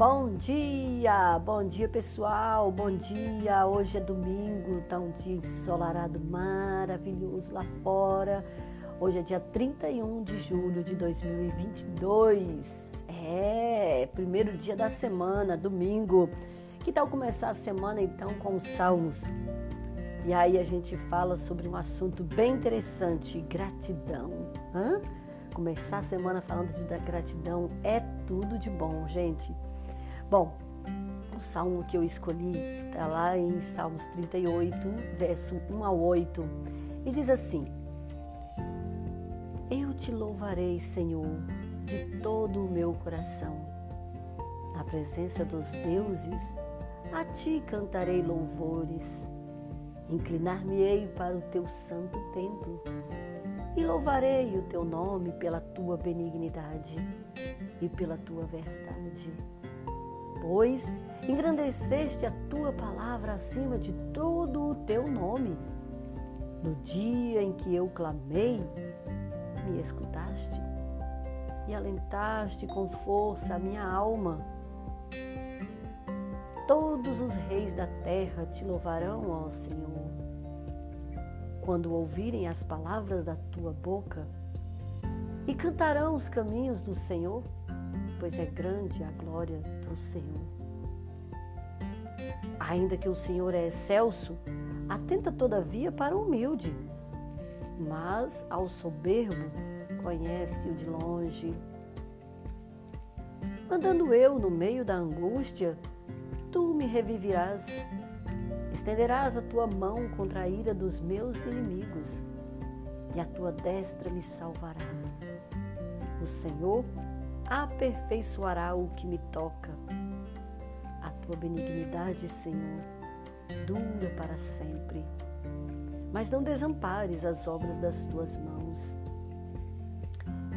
Bom dia, bom dia pessoal, bom dia. Hoje é domingo, tá um dia ensolarado maravilhoso lá fora. Hoje é dia 31 de julho de 2022. É, primeiro dia da semana, domingo. Que tal começar a semana então com os salmos? E aí a gente fala sobre um assunto bem interessante, gratidão. Hã? Começar a semana falando de gratidão é tudo de bom, gente. Bom, o salmo que eu escolhi está lá em Salmos 38, verso 1 a 8, e diz assim: Eu te louvarei, Senhor, de todo o meu coração. Na presença dos deuses, a ti cantarei louvores. Inclinar-me-ei para o teu santo templo e louvarei o teu nome pela tua benignidade e pela tua verdade pois engrandeceste a tua palavra acima de todo o teu nome. No dia em que eu clamei, me escutaste e alentaste com força a minha alma. Todos os reis da terra te louvarão, ó Senhor. Quando ouvirem as palavras da tua boca, e cantarão os caminhos do Senhor pois é grande a glória do Senhor. Ainda que o Senhor é excelso, atenta todavia para o humilde, mas ao soberbo conhece-o de longe. Andando eu no meio da angústia, tu me reviverás. Estenderás a tua mão contra a ira dos meus inimigos, e a tua destra me salvará. O Senhor aperfeiçoará o que me toca. A tua benignidade, Senhor, dura para sempre. Mas não desampares as obras das tuas mãos.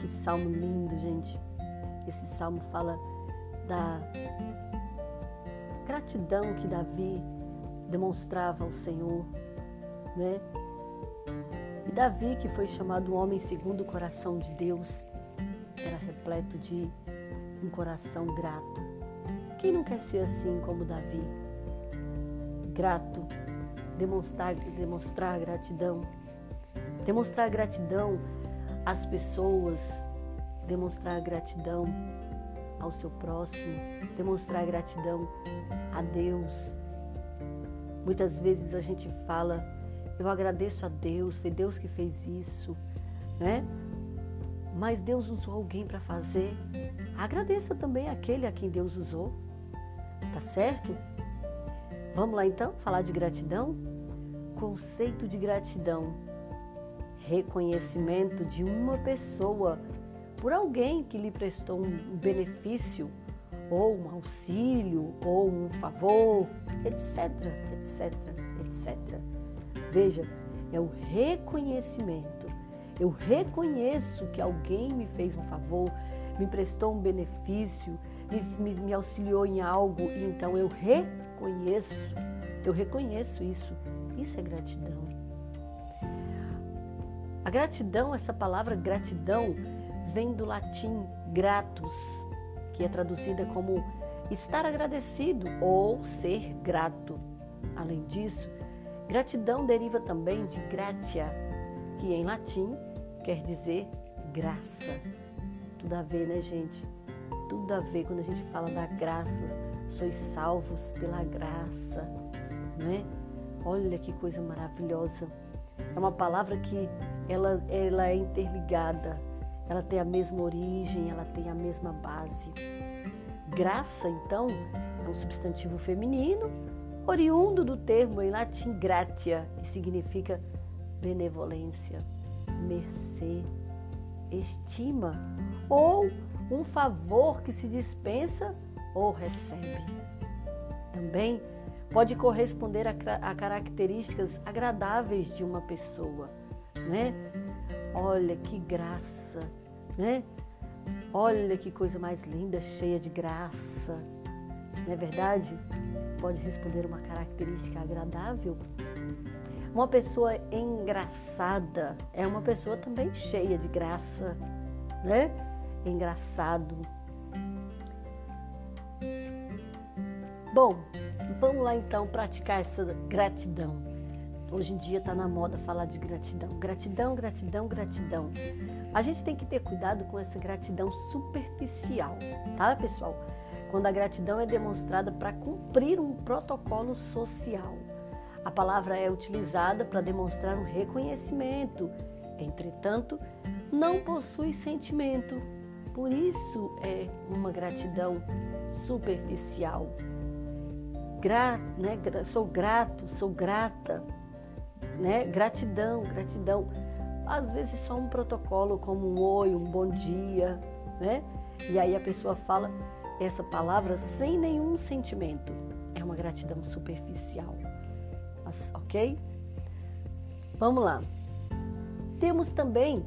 Que salmo lindo, gente. Esse salmo fala da gratidão que Davi demonstrava ao Senhor, né? E Davi, que foi chamado um homem segundo o coração de Deus, era repleto de um coração grato. Quem não quer ser assim como Davi? Grato, demonstrar, demonstrar gratidão, demonstrar gratidão às pessoas, demonstrar gratidão ao seu próximo, demonstrar gratidão a Deus. Muitas vezes a gente fala, eu agradeço a Deus, foi Deus que fez isso, né? Mas Deus usou alguém para fazer, agradeça também aquele a quem Deus usou. Tá certo? Vamos lá então falar de gratidão? Conceito de gratidão: reconhecimento de uma pessoa por alguém que lhe prestou um benefício, ou um auxílio, ou um favor, etc, etc, etc. Veja, é o reconhecimento eu reconheço que alguém me fez um favor, me prestou um benefício, me, me, me auxiliou em algo, então eu reconheço, eu reconheço isso. Isso é gratidão. A gratidão, essa palavra gratidão, vem do latim gratus, que é traduzida como estar agradecido ou ser grato. Além disso, gratidão deriva também de gratia, que em latim quer dizer graça. Tudo a ver, né, gente? Tudo a ver quando a gente fala da graça. Sois salvos pela graça, né? Olha que coisa maravilhosa. É uma palavra que ela, ela é interligada, ela tem a mesma origem, ela tem a mesma base. Graça, então, é um substantivo feminino, oriundo do termo em latim gratia, e significa benevolência mercê, estima ou um favor que se dispensa ou recebe. Também pode corresponder a, a características agradáveis de uma pessoa, né? Olha que graça, né? Olha que coisa mais linda, cheia de graça. Não é verdade? Pode responder uma característica agradável uma pessoa engraçada é uma pessoa também cheia de graça, né? Engraçado. Bom, vamos lá então praticar essa gratidão. Hoje em dia está na moda falar de gratidão. Gratidão, gratidão, gratidão. A gente tem que ter cuidado com essa gratidão superficial, tá, pessoal? Quando a gratidão é demonstrada para cumprir um protocolo social. A palavra é utilizada para demonstrar um reconhecimento, entretanto, não possui sentimento. Por isso é uma gratidão superficial. Gra, né, sou grato, sou grata, né? Gratidão, gratidão. Às vezes só um protocolo como um oi, um bom dia, né? E aí a pessoa fala essa palavra sem nenhum sentimento. É uma gratidão superficial. Ok? Vamos lá. Temos também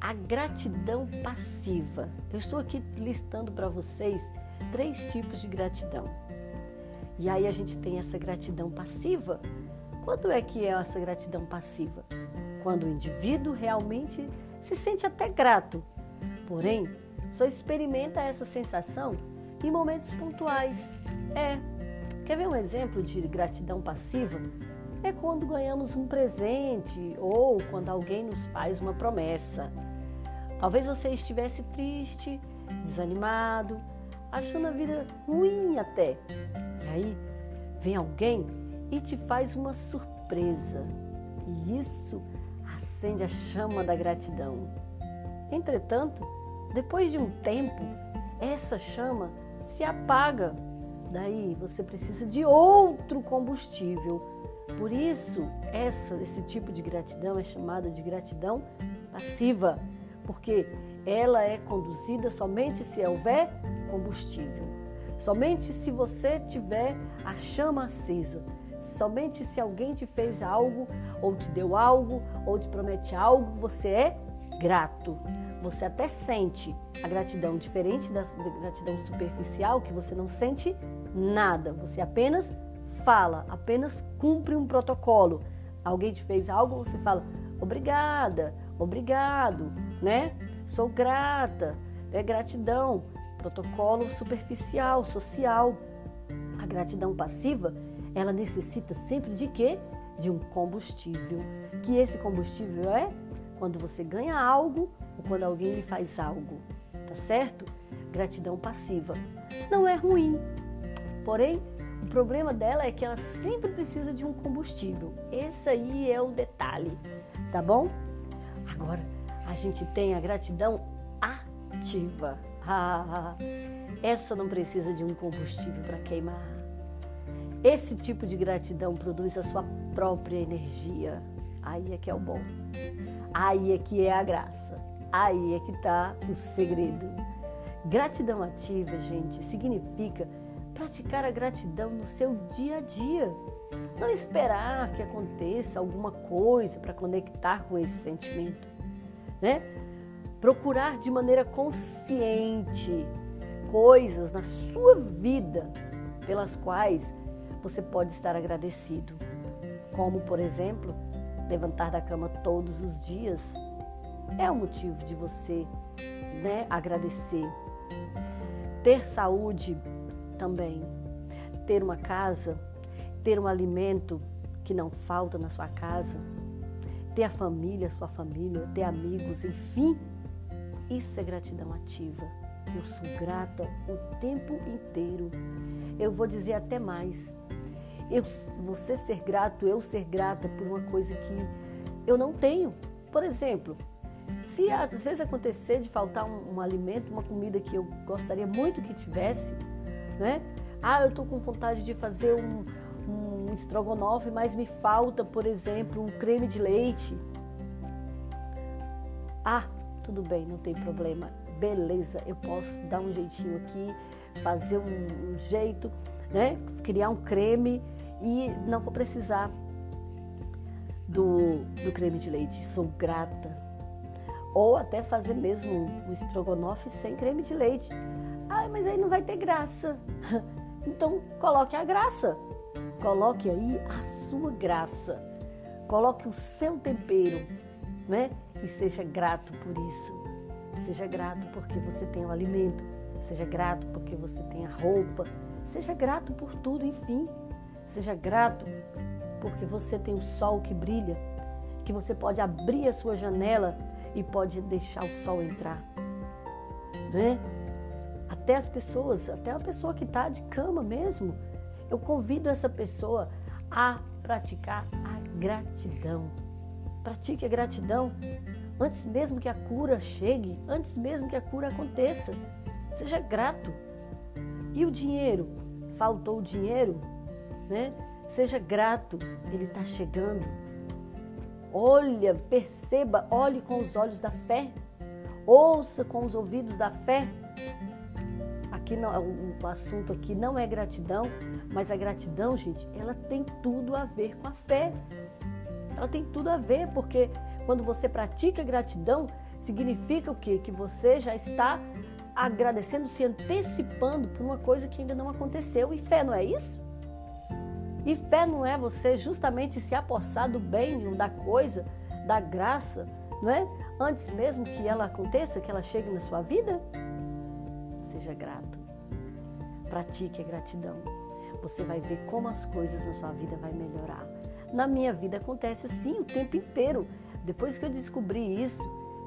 a gratidão passiva. Eu estou aqui listando para vocês três tipos de gratidão. E aí a gente tem essa gratidão passiva. Quando é que é essa gratidão passiva? Quando o indivíduo realmente se sente até grato, porém só experimenta essa sensação em momentos pontuais. É. Quer ver um exemplo de gratidão passiva? É quando ganhamos um presente ou quando alguém nos faz uma promessa. Talvez você estivesse triste, desanimado, achando a vida ruim até. E aí vem alguém e te faz uma surpresa. E isso acende a chama da gratidão. Entretanto, depois de um tempo, essa chama se apaga. Daí você precisa de outro combustível. Por isso, essa, esse tipo de gratidão é chamada de gratidão passiva, porque ela é conduzida somente se houver combustível. Somente se você tiver a chama acesa. Somente se alguém te fez algo, ou te deu algo, ou te promete algo, você é grato. Você até sente a gratidão diferente da gratidão superficial, que você não sente nada. Você apenas fala, apenas cumpre um protocolo. Alguém te fez algo, você fala obrigada, obrigado, né? Sou grata, é gratidão. Protocolo superficial, social. A gratidão passiva, ela necessita sempre de quê? De um combustível. Que esse combustível é quando você ganha algo ou quando alguém lhe faz algo, tá certo? Gratidão passiva. Não é ruim, porém, problema dela é que ela sempre precisa de um combustível. Esse aí é o detalhe, tá bom? Agora, a gente tem a gratidão ativa. Ah, essa não precisa de um combustível para queimar. Esse tipo de gratidão produz a sua própria energia. Aí é que é o bom. Aí é que é a graça. Aí é que está o segredo. Gratidão ativa, gente, significa praticar a gratidão no seu dia a dia. Não esperar que aconteça alguma coisa para conectar com esse sentimento, né? Procurar de maneira consciente coisas na sua vida pelas quais você pode estar agradecido. Como, por exemplo, levantar da cama todos os dias é um motivo de você né, agradecer. Ter saúde também. Ter uma casa, ter um alimento que não falta na sua casa, ter a família, sua família, ter amigos, enfim, isso é gratidão ativa. Eu sou grata o tempo inteiro. Eu vou dizer até mais eu, você ser grato, eu ser grata por uma coisa que eu não tenho. Por exemplo, se às vezes acontecer de faltar um, um alimento, uma comida que eu gostaria muito que tivesse, né? Ah, eu estou com vontade de fazer um, um estrogonofe, mas me falta, por exemplo, um creme de leite. Ah, tudo bem, não tem problema. Beleza, eu posso dar um jeitinho aqui, fazer um, um jeito, né? Criar um creme e não vou precisar do, do creme de leite. Sou grata. Ou até fazer mesmo um estrogonofe sem creme de leite. Ah, mas aí não vai ter graça. Então coloque a graça. Coloque aí a sua graça. Coloque o seu tempero, né? E seja grato por isso. Seja grato porque você tem o alimento. Seja grato porque você tem a roupa. Seja grato por tudo, enfim. Seja grato porque você tem o sol que brilha, que você pode abrir a sua janela e pode deixar o sol entrar. Né? Até as pessoas, até a pessoa que está de cama mesmo, eu convido essa pessoa a praticar a gratidão. Pratique a gratidão antes mesmo que a cura chegue, antes mesmo que a cura aconteça. Seja grato. E o dinheiro? Faltou o dinheiro? Né? Seja grato, ele está chegando. Olha, perceba, olhe com os olhos da fé. Ouça com os ouvidos da fé. Aqui não, o assunto aqui não é gratidão, mas a gratidão, gente, ela tem tudo a ver com a fé. Ela tem tudo a ver, porque quando você pratica gratidão, significa o quê? Que você já está agradecendo, se antecipando por uma coisa que ainda não aconteceu. E fé não é isso? E fé não é você justamente se apossar do bem, da coisa, da graça, não é? Antes mesmo que ela aconteça, que ela chegue na sua vida? Seja grato. Pratique a gratidão. Você vai ver como as coisas na sua vida vai melhorar. Na minha vida acontece assim o tempo inteiro. Depois que eu descobri isso,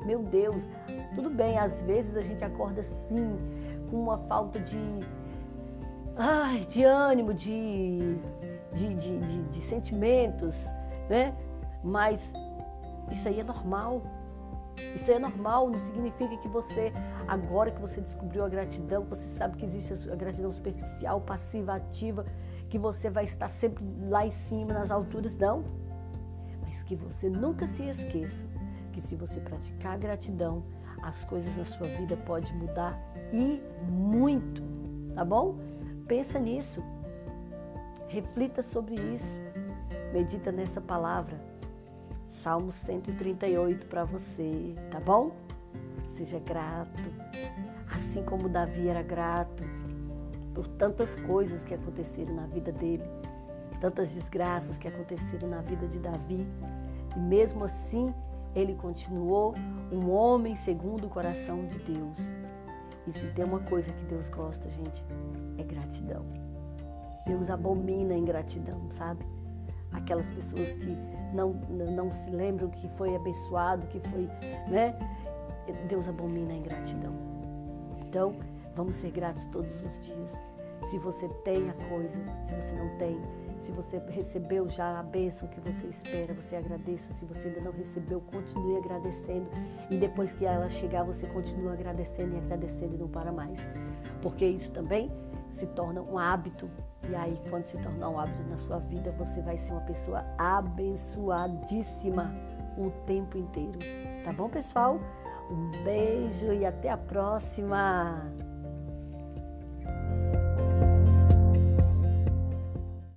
meu Deus, tudo bem, às vezes a gente acorda assim, com uma falta de, ai, de ânimo, de, de, de, de, de sentimentos, né? Mas isso aí é normal. Isso é normal, não significa que você, agora que você descobriu a gratidão, você sabe que existe a gratidão superficial, passiva, ativa, que você vai estar sempre lá em cima, nas alturas, não. Mas que você nunca se esqueça que se você praticar gratidão, as coisas na sua vida podem mudar e muito, tá bom? Pensa nisso. Reflita sobre isso. Medita nessa palavra. Salmo 138 para você, tá bom? Seja grato. Assim como Davi era grato por tantas coisas que aconteceram na vida dele, tantas desgraças que aconteceram na vida de Davi, e mesmo assim ele continuou um homem segundo o coração de Deus. E se tem uma coisa que Deus gosta, gente, é gratidão. Deus abomina a ingratidão, sabe? Aquelas pessoas que não, não se lembram que foi abençoado, que foi, né? Deus abomina a ingratidão. Então, vamos ser gratos todos os dias. Se você tem a coisa, se você não tem, se você recebeu já a bênção que você espera, você agradeça. Se você ainda não recebeu, continue agradecendo. E depois que ela chegar, você continua agradecendo e agradecendo e não para mais. Porque isso também se torna um hábito. E aí, quando se tornar um hábito na sua vida, você vai ser uma pessoa abençoadíssima o tempo inteiro. Tá bom, pessoal? Um beijo e até a próxima!